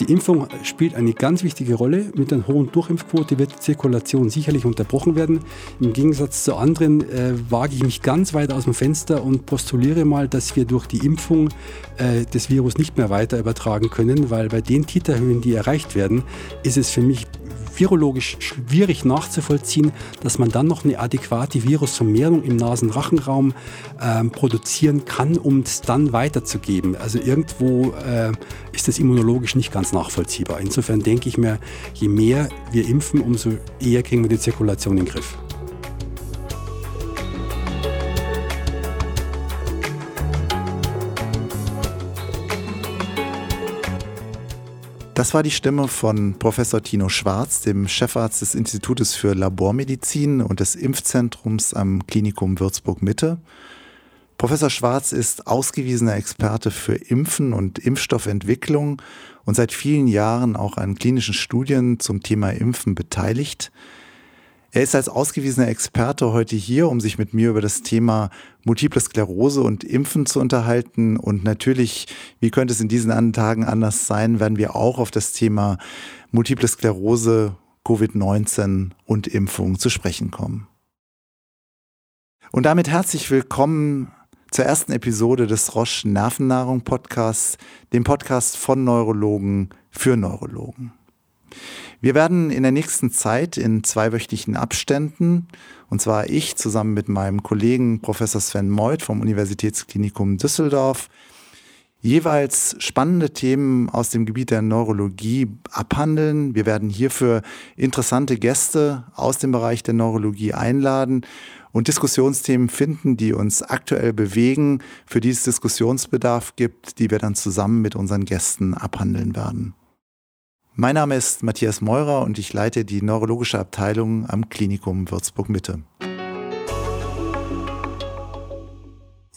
die Impfung spielt eine ganz wichtige Rolle. Mit einer hohen Durchimpfquote wird die Zirkulation sicherlich unterbrochen werden. Im Gegensatz zu anderen äh, wage ich mich ganz weit aus dem Fenster und postuliere mal, dass wir durch die Impfung äh, das Virus nicht mehr weiter übertragen können, weil bei den Titerhöhen, die erreicht werden, ist es für mich virologisch schwierig nachzuvollziehen, dass man dann noch eine adäquate Virusvermehrung im Nasenrachenraum äh, produzieren kann, um es dann weiterzugeben. Also irgendwo äh, ist das immunologisch nicht ganz nachvollziehbar. Insofern denke ich mir, je mehr wir impfen, umso eher kriegen wir die Zirkulation in den Griff. Das war die Stimme von Professor Tino Schwarz, dem Chefarzt des Institutes für Labormedizin und des Impfzentrums am Klinikum Würzburg Mitte. Professor Schwarz ist ausgewiesener Experte für Impfen und Impfstoffentwicklung und seit vielen Jahren auch an klinischen Studien zum Thema Impfen beteiligt. Er ist als ausgewiesener Experte heute hier, um sich mit mir über das Thema Multiple Sklerose und Impfen zu unterhalten. Und natürlich, wie könnte es in diesen Tagen anders sein, werden wir auch auf das Thema Multiple Sklerose, Covid-19 und Impfung zu sprechen kommen. Und damit herzlich willkommen zur ersten Episode des Roche Nervennahrung Podcasts, dem Podcast von Neurologen für Neurologen. Wir werden in der nächsten Zeit in zweiwöchentlichen Abständen, und zwar ich zusammen mit meinem Kollegen Professor Sven Meuth vom Universitätsklinikum Düsseldorf, jeweils spannende Themen aus dem Gebiet der Neurologie abhandeln. Wir werden hierfür interessante Gäste aus dem Bereich der Neurologie einladen und Diskussionsthemen finden, die uns aktuell bewegen, für die es Diskussionsbedarf gibt, die wir dann zusammen mit unseren Gästen abhandeln werden. Mein Name ist Matthias Meurer und ich leite die neurologische Abteilung am Klinikum Würzburg Mitte.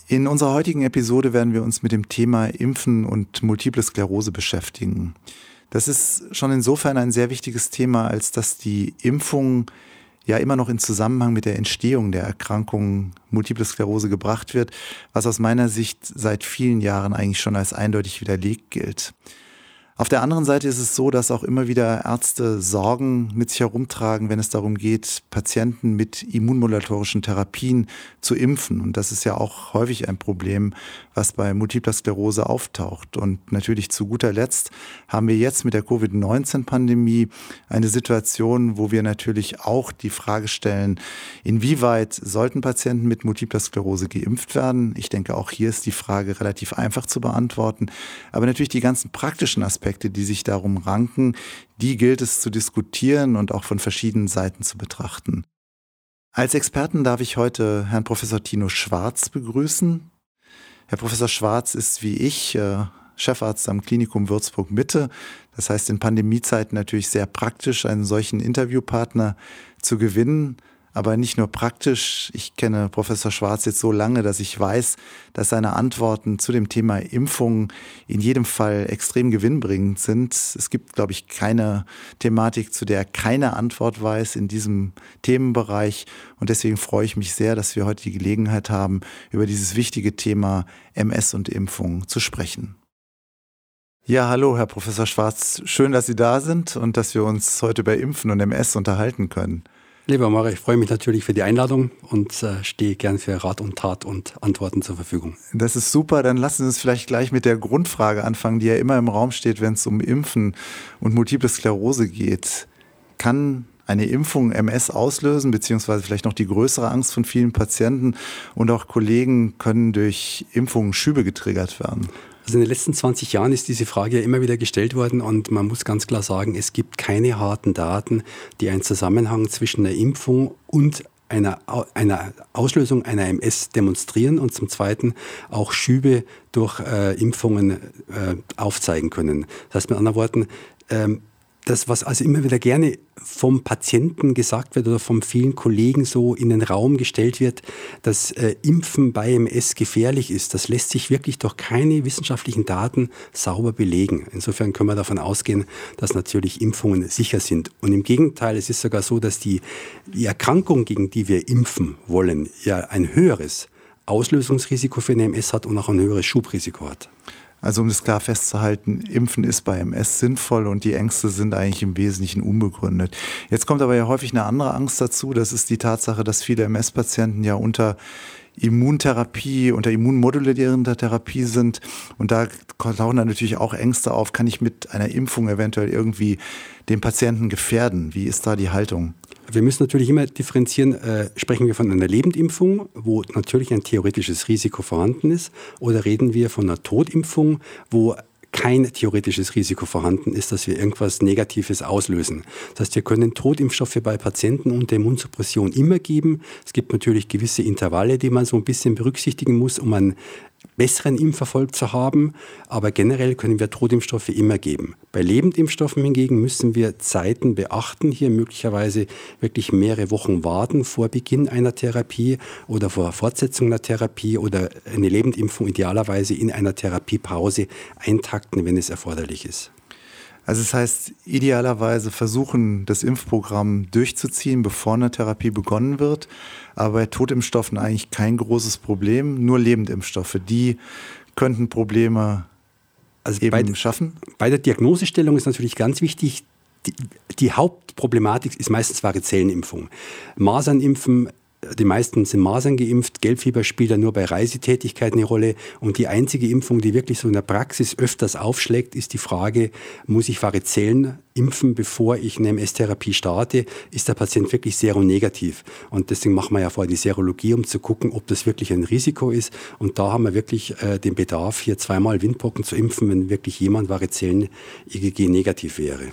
In unserer heutigen Episode werden wir uns mit dem Thema Impfen und Multiple Sklerose beschäftigen. Das ist schon insofern ein sehr wichtiges Thema, als dass die Impfung ja immer noch in Zusammenhang mit der Entstehung der Erkrankung Multiple Sklerose gebracht wird, was aus meiner Sicht seit vielen Jahren eigentlich schon als eindeutig widerlegt gilt. Auf der anderen Seite ist es so, dass auch immer wieder Ärzte Sorgen mit sich herumtragen, wenn es darum geht, Patienten mit immunmodulatorischen Therapien zu impfen. Und das ist ja auch häufig ein Problem, was bei Multipler Sklerose auftaucht. Und natürlich zu guter Letzt haben wir jetzt mit der Covid-19-Pandemie eine Situation, wo wir natürlich auch die Frage stellen, inwieweit sollten Patienten mit Multipler Sklerose geimpft werden? Ich denke, auch hier ist die Frage relativ einfach zu beantworten. Aber natürlich die ganzen praktischen Aspekte Aspekte, die sich darum ranken, die gilt es zu diskutieren und auch von verschiedenen Seiten zu betrachten. Als Experten darf ich heute Herrn Professor Tino Schwarz begrüßen. Herr Professor Schwarz ist wie ich äh, Chefarzt am Klinikum Würzburg Mitte. Das heißt, in Pandemiezeiten natürlich sehr praktisch, einen solchen Interviewpartner zu gewinnen aber nicht nur praktisch. Ich kenne Professor Schwarz jetzt so lange, dass ich weiß, dass seine Antworten zu dem Thema Impfung in jedem Fall extrem gewinnbringend sind. Es gibt, glaube ich, keine Thematik, zu der er keine Antwort weiß in diesem Themenbereich. Und deswegen freue ich mich sehr, dass wir heute die Gelegenheit haben, über dieses wichtige Thema MS und Impfung zu sprechen. Ja, hallo, Herr Professor Schwarz. Schön, dass Sie da sind und dass wir uns heute über Impfen und MS unterhalten können. Lieber Mara, ich freue mich natürlich für die Einladung und äh, stehe gern für Rat und Tat und Antworten zur Verfügung. Das ist super. Dann lassen Sie uns vielleicht gleich mit der Grundfrage anfangen, die ja immer im Raum steht, wenn es um Impfen und Multiple Sklerose geht. Kann eine Impfung MS auslösen, beziehungsweise vielleicht noch die größere Angst von vielen Patienten und auch Kollegen können durch Impfungen Schübe getriggert werden? Also in den letzten 20 Jahren ist diese Frage ja immer wieder gestellt worden und man muss ganz klar sagen, es gibt keine harten Daten, die einen Zusammenhang zwischen einer Impfung und einer, einer Auslösung einer MS demonstrieren und zum Zweiten auch Schübe durch äh, Impfungen äh, aufzeigen können. Das heißt mit anderen Worten, ähm, das, was also immer wieder gerne vom Patienten gesagt wird oder von vielen Kollegen so in den Raum gestellt wird, dass äh, Impfen bei MS gefährlich ist, das lässt sich wirklich durch keine wissenschaftlichen Daten sauber belegen. Insofern können wir davon ausgehen, dass natürlich Impfungen sicher sind. Und im Gegenteil, es ist sogar so, dass die, die Erkrankung, gegen die wir impfen wollen, ja ein höheres Auslösungsrisiko für eine MS hat und auch ein höheres Schubrisiko hat. Also um das klar festzuhalten, Impfen ist bei MS sinnvoll und die Ängste sind eigentlich im Wesentlichen unbegründet. Jetzt kommt aber ja häufig eine andere Angst dazu. Das ist die Tatsache, dass viele MS-Patienten ja unter Immuntherapie, unter immunmodulierender Therapie sind. Und da tauchen dann natürlich auch Ängste auf. Kann ich mit einer Impfung eventuell irgendwie den Patienten gefährden? Wie ist da die Haltung? Wir müssen natürlich immer differenzieren, äh, sprechen wir von einer Lebendimpfung, wo natürlich ein theoretisches Risiko vorhanden ist, oder reden wir von einer Totimpfung, wo kein theoretisches Risiko vorhanden ist, dass wir irgendwas Negatives auslösen. Das heißt, wir können Totimpfstoffe bei Patienten unter Immunsuppression immer geben. Es gibt natürlich gewisse Intervalle, die man so ein bisschen berücksichtigen muss, um ein besseren Impferfolg zu haben, aber generell können wir Totimpfstoffe immer geben. Bei Lebendimpfstoffen hingegen müssen wir Zeiten beachten, hier möglicherweise wirklich mehrere Wochen warten vor Beginn einer Therapie oder vor Fortsetzung einer Therapie oder eine Lebendimpfung idealerweise in einer Therapiepause eintakten, wenn es erforderlich ist. Also das heißt, idealerweise versuchen, das Impfprogramm durchzuziehen, bevor eine Therapie begonnen wird. Aber bei Totimpfstoffen eigentlich kein großes Problem, nur Lebendimpfstoffe. Die könnten Probleme also eben bei, schaffen. Bei der Diagnosestellung ist natürlich ganz wichtig, die, die Hauptproblematik ist meistens Varizellenimpfung. Masernimpfen die meisten sind Masern geimpft, Gelbfieber spielt ja nur bei Reisetätigkeit eine Rolle. Und die einzige Impfung, die wirklich so in der Praxis öfters aufschlägt, ist die Frage, muss ich Varizellen impfen, bevor ich eine MS-Therapie starte? Ist der Patient wirklich seronegativ? Und deswegen machen wir ja vorher die Serologie, um zu gucken, ob das wirklich ein Risiko ist. Und da haben wir wirklich äh, den Bedarf, hier zweimal Windpocken zu impfen, wenn wirklich jemand Varizellen-IgG negativ wäre.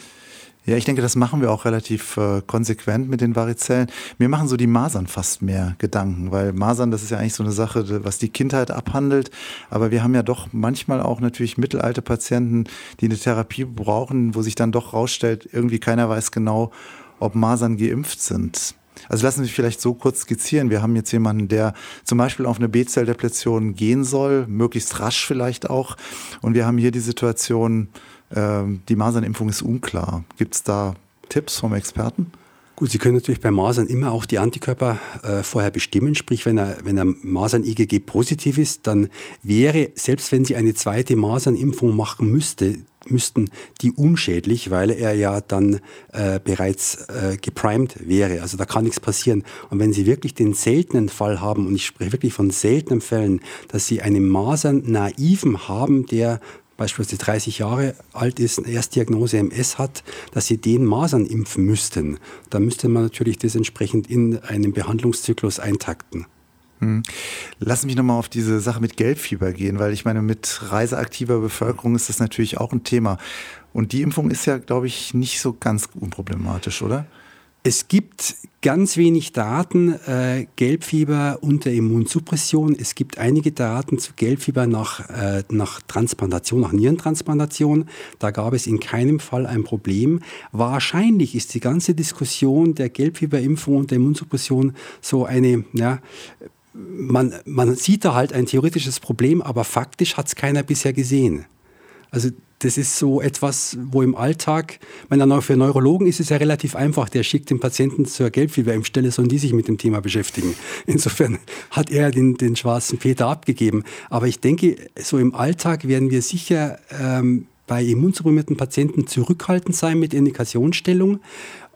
Ja, ich denke, das machen wir auch relativ äh, konsequent mit den Varizellen. Mir machen so die Masern fast mehr Gedanken, weil Masern, das ist ja eigentlich so eine Sache, was die Kindheit abhandelt. Aber wir haben ja doch manchmal auch natürlich mittelalte Patienten, die eine Therapie brauchen, wo sich dann doch rausstellt, irgendwie keiner weiß genau, ob Masern geimpft sind. Also lassen Sie mich vielleicht so kurz skizzieren. Wir haben jetzt jemanden, der zum Beispiel auf eine B-Zelldepletion gehen soll, möglichst rasch vielleicht auch. Und wir haben hier die Situation, ähm, die Masernimpfung ist unklar. Gibt es da Tipps vom Experten? Gut, Sie können natürlich bei Masern immer auch die Antikörper äh, vorher bestimmen. Sprich, wenn er, wenn er Masern-IgG positiv ist, dann wäre, selbst wenn Sie eine zweite Masernimpfung machen müsste, müssten die unschädlich, weil er ja dann äh, bereits äh, geprimed wäre. Also da kann nichts passieren. Und wenn Sie wirklich den seltenen Fall haben, und ich spreche wirklich von seltenen Fällen, dass Sie einen Masern-Naiven haben, der beispielsweise 30 Jahre alt ist, eine Erstdiagnose MS hat, dass sie den Masern impfen müssten. Da müsste man natürlich das entsprechend in einen Behandlungszyklus eintakten. Hm. Lass mich nochmal auf diese Sache mit Gelbfieber gehen, weil ich meine, mit reiseaktiver Bevölkerung ist das natürlich auch ein Thema. Und die Impfung ist ja, glaube ich, nicht so ganz unproblematisch, oder? Es gibt ganz wenig Daten, äh, Gelbfieber unter Immunsuppression. Es gibt einige Daten zu Gelbfieber nach, äh, nach Transplantation, nach Nierentransplantation. Da gab es in keinem Fall ein Problem. Wahrscheinlich ist die ganze Diskussion der Gelbfieberimpfung und der Immunsuppression so eine, ja, man, man sieht da halt ein theoretisches Problem, aber faktisch hat es keiner bisher gesehen. Also das ist so etwas, wo im Alltag, meine, für Neurologen ist es ja relativ einfach, der schickt den Patienten zur Gelbfieberimpfstelle, sollen die sich mit dem Thema beschäftigen. Insofern hat er den, den schwarzen Peter abgegeben. Aber ich denke, so im Alltag werden wir sicher ähm, bei immunsupprimierten Patienten zurückhaltend sein mit Indikationsstellung.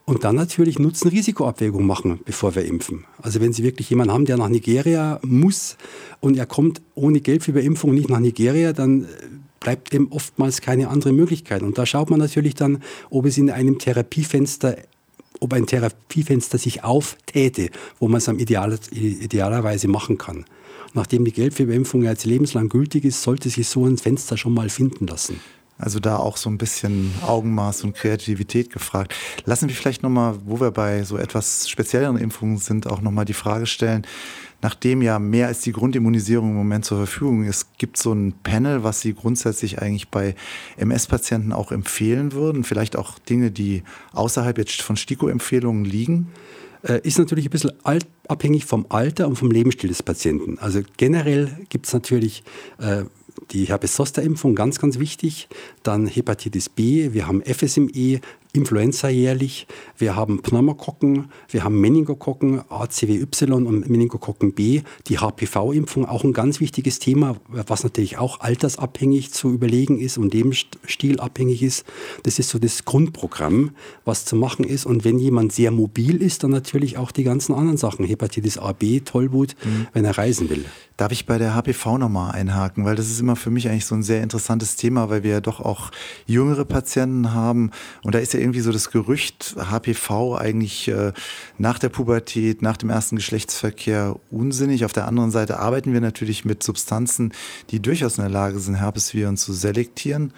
Und dann natürlich Nutzen-Risikoabwägung machen, bevor wir impfen. Also wenn Sie wirklich jemanden haben, der nach Nigeria muss und er kommt ohne Gelbfieberimpfung nicht nach Nigeria, dann bleibt eben oftmals keine andere Möglichkeit. Und da schaut man natürlich dann, ob es in einem Therapiefenster ob ein Therapiefenster sich auftäte, wo man es am ideal, idealerweise machen kann. Nachdem die Gelbfieberimpfung jetzt lebenslang gültig ist, sollte sich so ein Fenster schon mal finden lassen. Also da auch so ein bisschen Augenmaß und Kreativität gefragt. Lassen wir vielleicht nochmal, wo wir bei so etwas spezielleren Impfungen sind, auch nochmal die Frage stellen, nachdem ja mehr als die Grundimmunisierung im Moment zur Verfügung ist, gibt es so ein Panel, was Sie grundsätzlich eigentlich bei MS-Patienten auch empfehlen würden? Vielleicht auch Dinge, die außerhalb jetzt von STIKO-Empfehlungen liegen? Äh, ist natürlich ein bisschen alt, abhängig vom Alter und vom Lebensstil des Patienten. Also generell gibt es natürlich äh, die Herpes-Zoster-Impfung, ganz, ganz wichtig. Dann Hepatitis B, wir haben FSME, Influenza jährlich, wir haben Pneumokokken, wir haben Meningokokken, ACWY und Meningokokken B, die HPV-Impfung, auch ein ganz wichtiges Thema, was natürlich auch altersabhängig zu überlegen ist und Lebensstil abhängig ist. Das ist so das Grundprogramm, was zu machen ist. Und wenn jemand sehr mobil ist, dann natürlich auch die ganzen anderen Sachen, Hepatitis A, B, Tollwut, mhm. wenn er reisen will. Darf ich bei der HPV nochmal einhaken, weil das ist immer für mich eigentlich so ein sehr interessantes Thema, weil wir ja doch auch jüngere Patienten haben und da ist ja irgendwie so das Gerücht, HPV eigentlich äh, nach der Pubertät, nach dem ersten Geschlechtsverkehr unsinnig. Auf der anderen Seite arbeiten wir natürlich mit Substanzen, die durchaus in der Lage sind, Herpesviren zu selektieren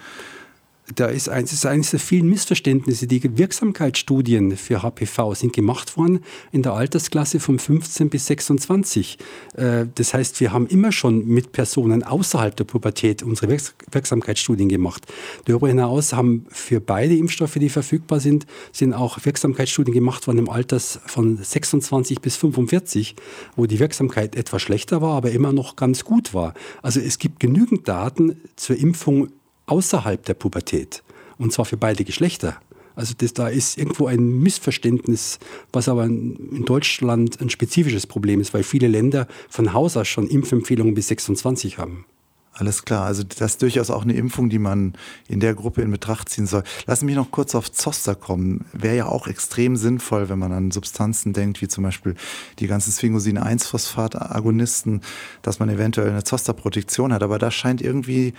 da ist eines, ist eines der vielen Missverständnisse. Die Wirksamkeitsstudien für HPV sind gemacht worden in der Altersklasse von 15 bis 26. Äh, das heißt, wir haben immer schon mit Personen außerhalb der Pubertät unsere Wirksamkeitsstudien gemacht. Darüber hinaus haben für beide Impfstoffe, die verfügbar sind, sind auch Wirksamkeitsstudien gemacht worden im Alter von 26 bis 45, wo die Wirksamkeit etwas schlechter war, aber immer noch ganz gut war. Also es gibt genügend Daten zur Impfung außerhalb der Pubertät. Und zwar für beide Geschlechter. Also das, da ist irgendwo ein Missverständnis, was aber in Deutschland ein spezifisches Problem ist, weil viele Länder von Haus aus schon Impfempfehlungen bis 26 haben. Alles klar, also das ist durchaus auch eine Impfung, die man in der Gruppe in Betracht ziehen soll. Lassen mich noch kurz auf Zoster kommen. Wäre ja auch extrem sinnvoll, wenn man an Substanzen denkt, wie zum Beispiel die ganzen Sphingosine-1-Phosphat-Agonisten, dass man eventuell eine Zoster-Protektion hat. Aber da scheint irgendwie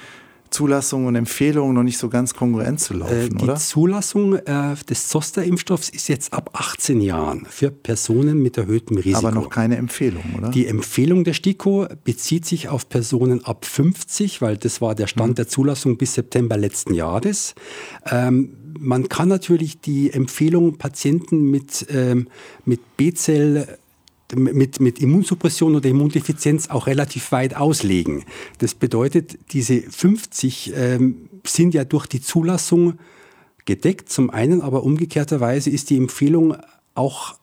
Zulassung und Empfehlungen noch nicht so ganz kongruent zu laufen, äh, die oder? Die Zulassung äh, des Zoster-Impfstoffs ist jetzt ab 18 Jahren für Personen mit erhöhtem Risiko. Aber noch keine Empfehlung, oder? Die Empfehlung der STIKO bezieht sich auf Personen ab 50, weil das war der Stand mhm. der Zulassung bis September letzten Jahres. Ähm, man kann natürlich die Empfehlung Patienten mit, ähm, mit B-Zell mit, mit Immunsuppression oder Immundefizienz auch relativ weit auslegen. Das bedeutet, diese 50 ähm, sind ja durch die Zulassung gedeckt. Zum einen, aber umgekehrterweise ist die Empfehlung auch,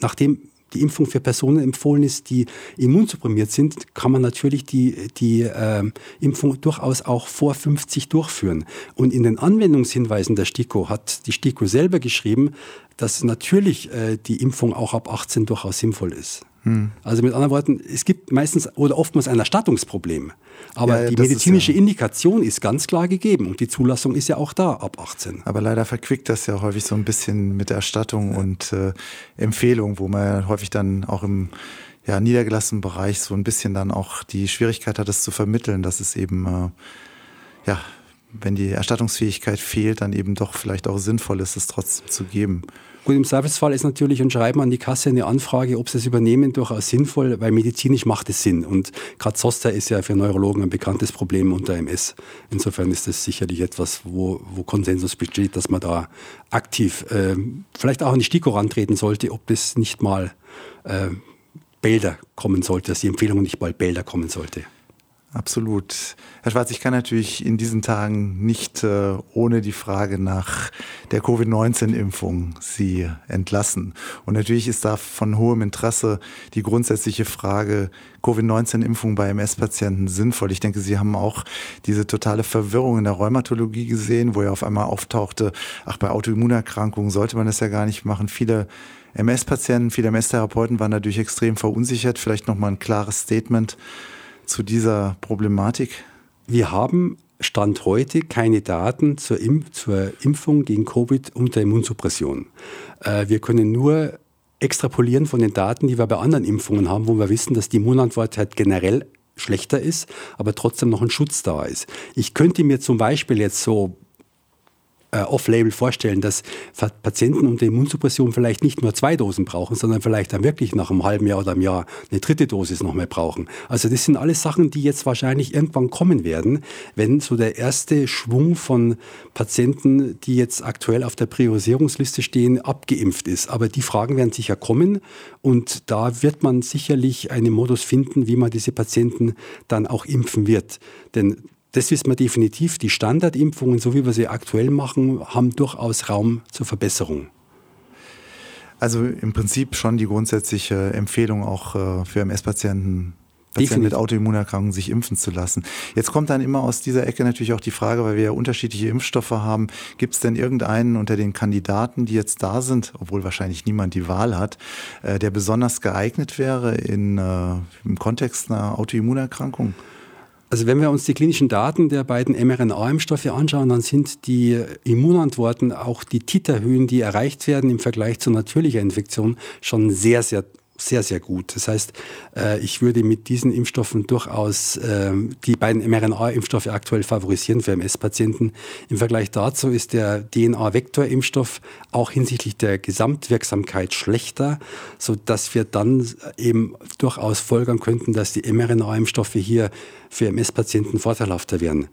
nachdem die Impfung für Personen empfohlen ist, die immunsupprimiert sind, kann man natürlich die, die äh, Impfung durchaus auch vor 50 durchführen. Und in den Anwendungshinweisen der STIKO hat die STIKO selber geschrieben, dass natürlich äh, die Impfung auch ab 18 durchaus sinnvoll ist. Hm. Also mit anderen Worten, es gibt meistens oder oftmals ein Erstattungsproblem. Aber ja, die medizinische ist, ja. Indikation ist ganz klar gegeben und die Zulassung ist ja auch da ab 18. Aber leider verquickt das ja häufig so ein bisschen mit Erstattung ja. und äh, Empfehlung, wo man ja häufig dann auch im ja, niedergelassenen Bereich so ein bisschen dann auch die Schwierigkeit hat, das zu vermitteln, dass es eben, äh, ja, wenn die Erstattungsfähigkeit fehlt, dann eben doch vielleicht auch sinnvoll ist, es trotzdem zu geben. Gut, im Servicefall ist natürlich ein Schreiben an die Kasse eine Anfrage, ob sie es übernehmen, durchaus sinnvoll, weil medizinisch macht es Sinn. Und gerade Zoster ist ja für Neurologen ein bekanntes Problem unter MS. Insofern ist das sicherlich etwas, wo, wo Konsensus besteht, dass man da aktiv äh, vielleicht auch an die STIKO rantreten sollte, ob das nicht mal äh, Bälder kommen sollte, dass die Empfehlung nicht mal Bälder kommen sollte. Absolut. Herr Schwarz, ich kann natürlich in diesen Tagen nicht äh, ohne die Frage nach der Covid-19-Impfung Sie entlassen. Und natürlich ist da von hohem Interesse die grundsätzliche Frage, Covid-19-Impfung bei MS-Patienten sinnvoll. Ich denke, Sie haben auch diese totale Verwirrung in der Rheumatologie gesehen, wo ja auf einmal auftauchte, ach, bei Autoimmunerkrankungen sollte man das ja gar nicht machen. Viele MS-Patienten, viele MS-Therapeuten waren dadurch extrem verunsichert. Vielleicht nochmal ein klares Statement zu dieser Problematik? Wir haben Stand heute keine Daten zur, Impf zur Impfung gegen Covid unter Immunsuppression. Äh, wir können nur extrapolieren von den Daten, die wir bei anderen Impfungen haben, wo wir wissen, dass die Immunantwort halt generell schlechter ist, aber trotzdem noch ein Schutz da ist. Ich könnte mir zum Beispiel jetzt so äh, off-label vorstellen, dass Patienten unter Immunsuppression vielleicht nicht nur zwei Dosen brauchen, sondern vielleicht dann wirklich nach einem halben Jahr oder einem Jahr eine dritte Dosis noch mehr brauchen. Also das sind alles Sachen, die jetzt wahrscheinlich irgendwann kommen werden, wenn so der erste Schwung von Patienten, die jetzt aktuell auf der Priorisierungsliste stehen, abgeimpft ist. Aber die Fragen werden sicher kommen und da wird man sicherlich einen Modus finden, wie man diese Patienten dann auch impfen wird. Denn das wissen wir definitiv. Die Standardimpfungen, so wie wir sie aktuell machen, haben durchaus Raum zur Verbesserung. Also im Prinzip schon die grundsätzliche Empfehlung auch äh, für MS-Patienten Patienten mit Autoimmunerkrankungen sich impfen zu lassen. Jetzt kommt dann immer aus dieser Ecke natürlich auch die Frage, weil wir ja unterschiedliche Impfstoffe haben, gibt es denn irgendeinen unter den Kandidaten, die jetzt da sind, obwohl wahrscheinlich niemand die Wahl hat, äh, der besonders geeignet wäre in, äh, im Kontext einer Autoimmunerkrankung? Also wenn wir uns die klinischen Daten der beiden mRNA-Impfstoffe anschauen, dann sind die Immunantworten, auch die Titerhöhen, die erreicht werden im Vergleich zu natürlicher Infektion, schon sehr, sehr sehr, sehr gut. Das heißt, äh, ich würde mit diesen Impfstoffen durchaus ähm, die beiden mRNA-Impfstoffe aktuell favorisieren für MS-Patienten. Im Vergleich dazu ist der DNA-Vektor-Impfstoff auch hinsichtlich der Gesamtwirksamkeit schlechter, sodass wir dann eben durchaus folgern könnten, dass die mRNA-Impfstoffe hier für MS-Patienten vorteilhafter wären.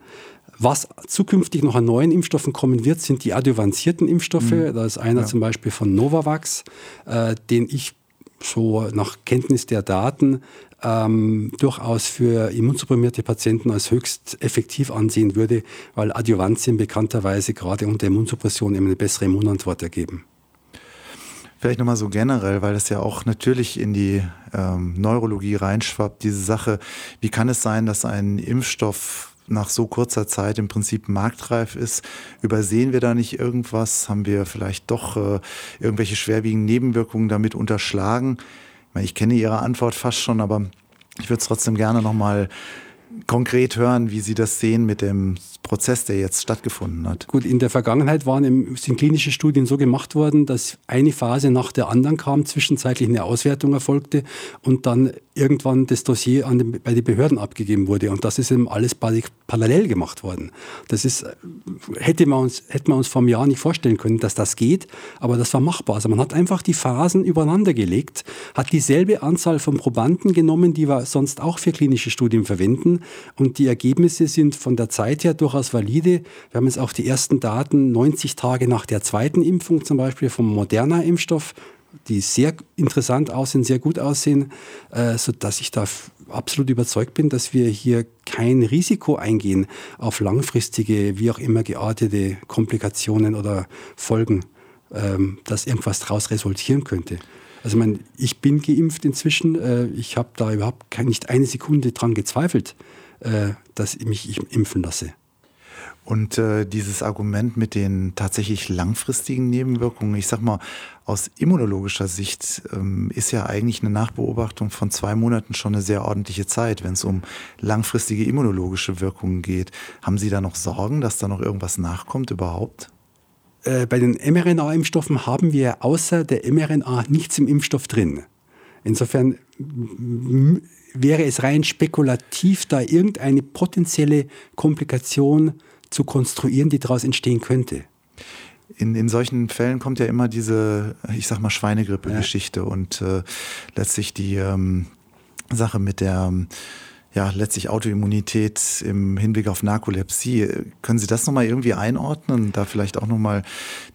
Was zukünftig noch an neuen Impfstoffen kommen wird, sind die adjuvanzierten Impfstoffe. Mhm. Da ist einer ja. zum Beispiel von Novavax, äh, den ich so nach Kenntnis der Daten ähm, durchaus für immunsupprimierte Patienten als höchst effektiv ansehen würde, weil Adjuvantien bekannterweise gerade unter Immunsuppression eben eine bessere Immunantwort ergeben. Vielleicht nochmal so generell, weil das ja auch natürlich in die ähm, Neurologie reinschwappt, diese Sache, wie kann es sein, dass ein Impfstoff nach so kurzer Zeit im Prinzip marktreif ist. Übersehen wir da nicht irgendwas? Haben wir vielleicht doch äh, irgendwelche schwerwiegenden Nebenwirkungen damit unterschlagen? Ich, meine, ich kenne Ihre Antwort fast schon, aber ich würde es trotzdem gerne nochmal konkret hören, wie Sie das sehen mit dem Prozess, der jetzt stattgefunden hat. Gut, in der Vergangenheit waren im, sind klinische Studien so gemacht worden, dass eine Phase nach der anderen kam, zwischenzeitlich eine Auswertung erfolgte und dann irgendwann das Dossier den, bei den Behörden abgegeben wurde. Und das ist eben alles parallel gemacht worden. Das ist, hätte man uns, hätte man uns vor einem Jahr nicht vorstellen können, dass das geht, aber das war machbar. Also man hat einfach die Phasen übereinander gelegt, hat dieselbe Anzahl von Probanden genommen, die wir sonst auch für klinische Studien verwenden. Und die Ergebnisse sind von der Zeit her durchaus valide. Wir haben jetzt auch die ersten Daten 90 Tage nach der zweiten Impfung zum Beispiel vom Moderna-Impfstoff die sehr interessant aussehen, sehr gut aussehen, äh, sodass ich da absolut überzeugt bin, dass wir hier kein Risiko eingehen auf langfristige, wie auch immer geartete Komplikationen oder Folgen, ähm, dass irgendwas daraus resultieren könnte. Also mein, ich bin geimpft inzwischen, äh, ich habe da überhaupt nicht eine Sekunde dran gezweifelt, dass ich mich impfen lasse. Und äh, dieses Argument mit den tatsächlich langfristigen Nebenwirkungen, ich sag mal, aus immunologischer Sicht ähm, ist ja eigentlich eine Nachbeobachtung von zwei Monaten schon eine sehr ordentliche Zeit, wenn es um langfristige immunologische Wirkungen geht. Haben Sie da noch Sorgen, dass da noch irgendwas nachkommt überhaupt? Äh, bei den mRNA-Impfstoffen haben wir außer der mRNA nichts im Impfstoff drin. Insofern wäre es rein spekulativ, da irgendeine potenzielle Komplikation zu konstruieren, die daraus entstehen könnte. In, in solchen Fällen kommt ja immer diese, ich sag mal, Schweinegrippe-Geschichte ja. und äh, letztlich die ähm, Sache mit der ja, letztlich Autoimmunität im Hinblick auf Narkolepsie. Können Sie das nochmal irgendwie einordnen? Da vielleicht auch nochmal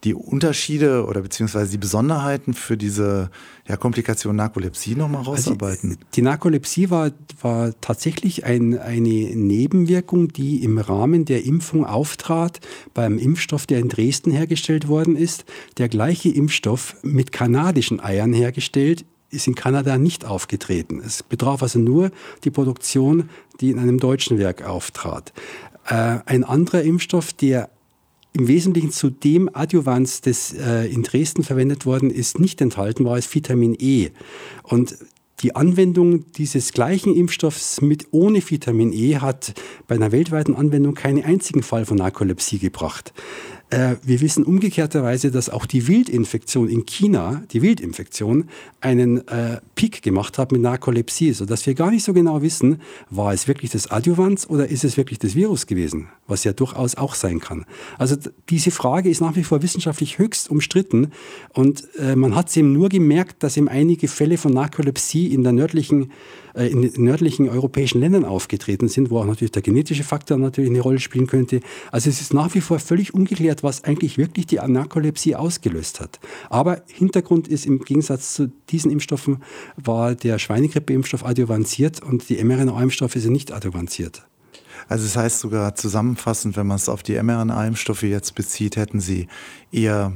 die Unterschiede oder beziehungsweise die Besonderheiten für diese ja, Komplikation Narkolepsie nochmal also, rausarbeiten? Also, die Narkolepsie war, war tatsächlich ein, eine Nebenwirkung, die im Rahmen der Impfung auftrat beim Impfstoff, der in Dresden hergestellt worden ist. Der gleiche Impfstoff mit kanadischen Eiern hergestellt, ist in Kanada nicht aufgetreten. Es betraf also nur die Produktion, die in einem deutschen Werk auftrat. Äh, ein anderer Impfstoff, der im Wesentlichen zu dem Adjuvans, das äh, in Dresden verwendet worden ist, nicht enthalten war, ist Vitamin E. Und die Anwendung dieses gleichen Impfstoffs mit ohne Vitamin E hat bei einer weltweiten Anwendung keinen einzigen Fall von Narkolepsie gebracht. Äh, wir wissen umgekehrterweise, dass auch die Wildinfektion in China, die Wildinfektion, einen äh, Peak gemacht hat mit Narkolepsie, sodass wir gar nicht so genau wissen, war es wirklich das Adjuvans oder ist es wirklich das Virus gewesen, was ja durchaus auch sein kann. Also diese Frage ist nach wie vor wissenschaftlich höchst umstritten und äh, man hat es eben nur gemerkt, dass eben einige Fälle von Narkolepsie in der nördlichen äh, in nördlichen europäischen Ländern aufgetreten sind, wo auch natürlich der genetische Faktor natürlich eine Rolle spielen könnte. Also es ist nach wie vor völlig ungeklärt, was eigentlich wirklich die Narkolepsie ausgelöst hat. Aber Hintergrund ist im Gegensatz zu diesen Impfstoffen war der Schweinegrippe-Impfstoff adjuvanziert und die mRNA-Impfstoffe sind nicht adjuvanziert. Also das heißt sogar zusammenfassend, wenn man es auf die mRNA-Impfstoffe jetzt bezieht, hätten Sie eher,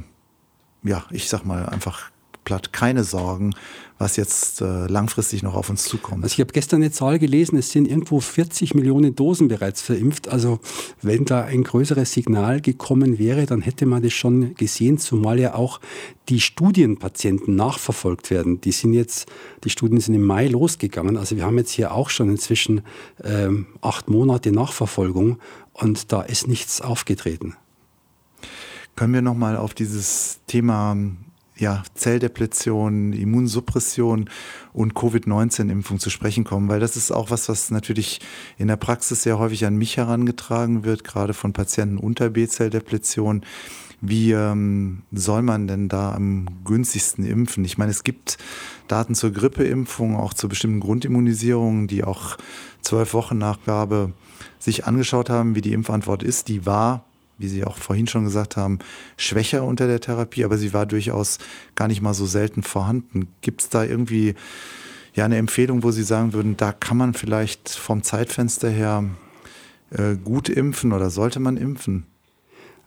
ja, ich sag mal einfach platt keine Sorgen, was jetzt äh, langfristig noch auf uns zukommt. Also ich habe gestern eine Zahl gelesen, es sind irgendwo 40 Millionen Dosen bereits verimpft. Also wenn da ein größeres Signal gekommen wäre, dann hätte man das schon gesehen, zumal ja auch die Studienpatienten nachverfolgt werden. Die sind jetzt, die Studien sind im Mai losgegangen. Also wir haben jetzt hier auch schon inzwischen ähm, acht Monate Nachverfolgung und da ist nichts aufgetreten. Können wir nochmal auf dieses Thema ja, Zelldepletion, Immunsuppression und Covid-19-Impfung zu sprechen kommen, weil das ist auch was, was natürlich in der Praxis sehr häufig an mich herangetragen wird, gerade von Patienten unter B-Zelldepletion. Wie ähm, soll man denn da am günstigsten impfen? Ich meine, es gibt Daten zur Grippeimpfung, auch zur bestimmten Grundimmunisierung, die auch zwölf Wochen Nachgabe sich angeschaut haben, wie die Impfantwort ist. Die war wie Sie auch vorhin schon gesagt haben, schwächer unter der Therapie, aber sie war durchaus gar nicht mal so selten vorhanden. Gibt es da irgendwie ja eine Empfehlung, wo Sie sagen würden, da kann man vielleicht vom Zeitfenster her äh, gut impfen oder sollte man impfen?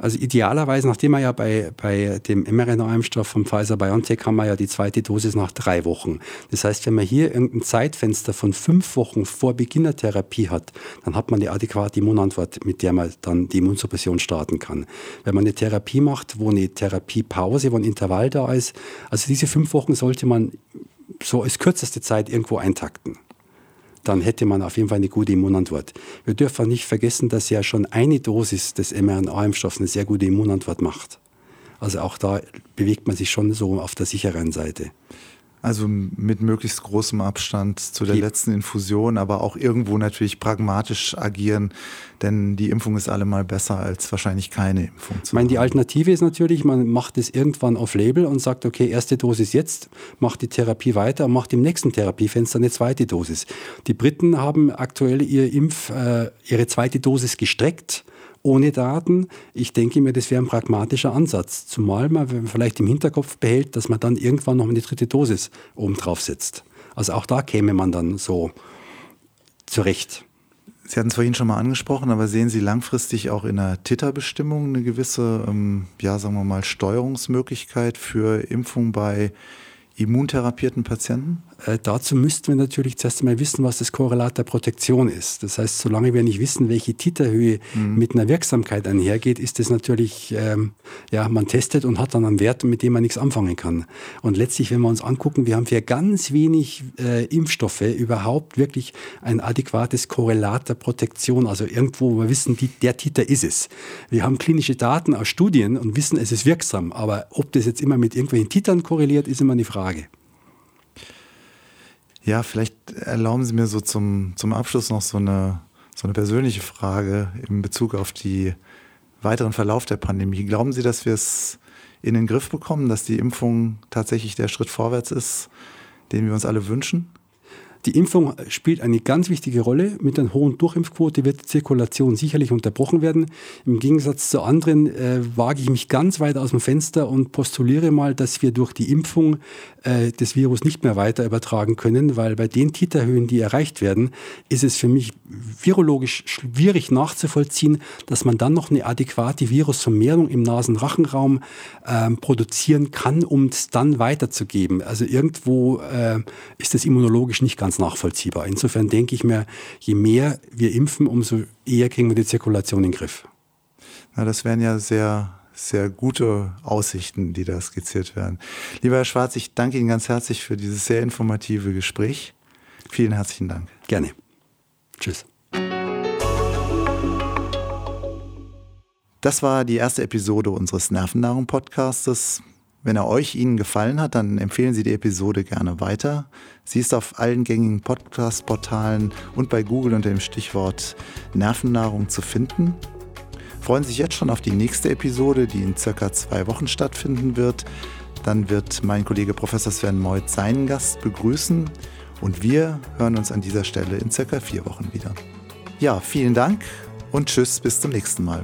Also idealerweise, nachdem wir ja bei, bei dem mRNA-Impfstoff von Pfizer-BioNTech haben wir ja die zweite Dosis nach drei Wochen. Das heißt, wenn man hier irgendein Zeitfenster von fünf Wochen vor Beginn der Therapie hat, dann hat man eine adäquate Immunantwort, mit der man dann die Immunsuppression starten kann. Wenn man eine Therapie macht, wo eine Therapiepause, wo ein Intervall da ist, also diese fünf Wochen sollte man so als kürzeste Zeit irgendwo eintakten dann hätte man auf jeden Fall eine gute Immunantwort. Wir dürfen nicht vergessen, dass ja schon eine Dosis des mRNA-Impfstoffs eine sehr gute Immunantwort macht. Also auch da bewegt man sich schon so auf der sicheren Seite. Also mit möglichst großem Abstand zu der die letzten Infusion, aber auch irgendwo natürlich pragmatisch agieren, denn die Impfung ist allemal besser als wahrscheinlich keine Impfung. ich meine, die Alternative ist natürlich, man macht es irgendwann auf Label und sagt, okay, erste Dosis jetzt, macht die Therapie weiter und macht im nächsten Therapiefenster eine zweite Dosis. Die Briten haben aktuell ihr Impf, äh, ihre zweite Dosis gestreckt ohne Daten. Ich denke mir, das wäre ein pragmatischer Ansatz. Zumal man vielleicht im Hinterkopf behält, dass man dann irgendwann noch eine dritte Dosis obendrauf setzt. Also auch da käme man dann so zurecht. Sie hatten es vorhin schon mal angesprochen, aber sehen Sie langfristig auch in der Titerbestimmung eine gewisse, ähm, ja, sagen wir mal, Steuerungsmöglichkeit für Impfung bei immuntherapierten Patienten? Äh, dazu müssten wir natürlich zuerst einmal wissen, was das Korrelat der Protektion ist. Das heißt, solange wir nicht wissen, welche Titerhöhe mhm. mit einer Wirksamkeit einhergeht, ist es natürlich, ähm, ja, man testet und hat dann einen Wert, mit dem man nichts anfangen kann. Und letztlich, wenn wir uns angucken, wir haben für ganz wenig äh, Impfstoffe überhaupt wirklich ein adäquates Korrelat der Protektion. Also irgendwo, wo wir wissen, die, der Titer ist es. Wir haben klinische Daten aus Studien und wissen, es ist wirksam. Aber ob das jetzt immer mit irgendwelchen Titern korreliert, ist immer eine Frage. Ja, vielleicht erlauben Sie mir so zum, zum Abschluss noch so eine, so eine persönliche Frage in Bezug auf die weiteren Verlauf der Pandemie. Glauben Sie, dass wir es in den Griff bekommen, dass die Impfung tatsächlich der Schritt vorwärts ist, den wir uns alle wünschen? Die Impfung spielt eine ganz wichtige Rolle. Mit einer hohen Durchimpfquote wird die Zirkulation sicherlich unterbrochen werden. Im Gegensatz zu anderen äh, wage ich mich ganz weit aus dem Fenster und postuliere mal, dass wir durch die Impfung äh, das Virus nicht mehr weiter übertragen können, weil bei den Titerhöhen, die erreicht werden, ist es für mich virologisch schwierig nachzuvollziehen, dass man dann noch eine adäquate Virusvermehrung im Nasenrachenraum äh, produzieren kann, um es dann weiterzugeben. Also irgendwo äh, ist das immunologisch nicht ganz ganz nachvollziehbar. Insofern denke ich mir, je mehr wir impfen, umso eher kriegen wir die Zirkulation in den Griff. Na, das wären ja sehr, sehr gute Aussichten, die da skizziert werden. Lieber Herr Schwarz, ich danke Ihnen ganz herzlich für dieses sehr informative Gespräch. Vielen herzlichen Dank. Gerne. Tschüss. Das war die erste Episode unseres Nervennahrung-Podcastes. Wenn er euch Ihnen gefallen hat, dann empfehlen Sie die Episode gerne weiter. Sie ist auf allen gängigen Podcast-Portalen und bei Google unter dem Stichwort Nervennahrung zu finden. Freuen Sie sich jetzt schon auf die nächste Episode, die in circa zwei Wochen stattfinden wird. Dann wird mein Kollege Professor Sven Meuth seinen Gast begrüßen und wir hören uns an dieser Stelle in circa vier Wochen wieder. Ja, vielen Dank und tschüss, bis zum nächsten Mal.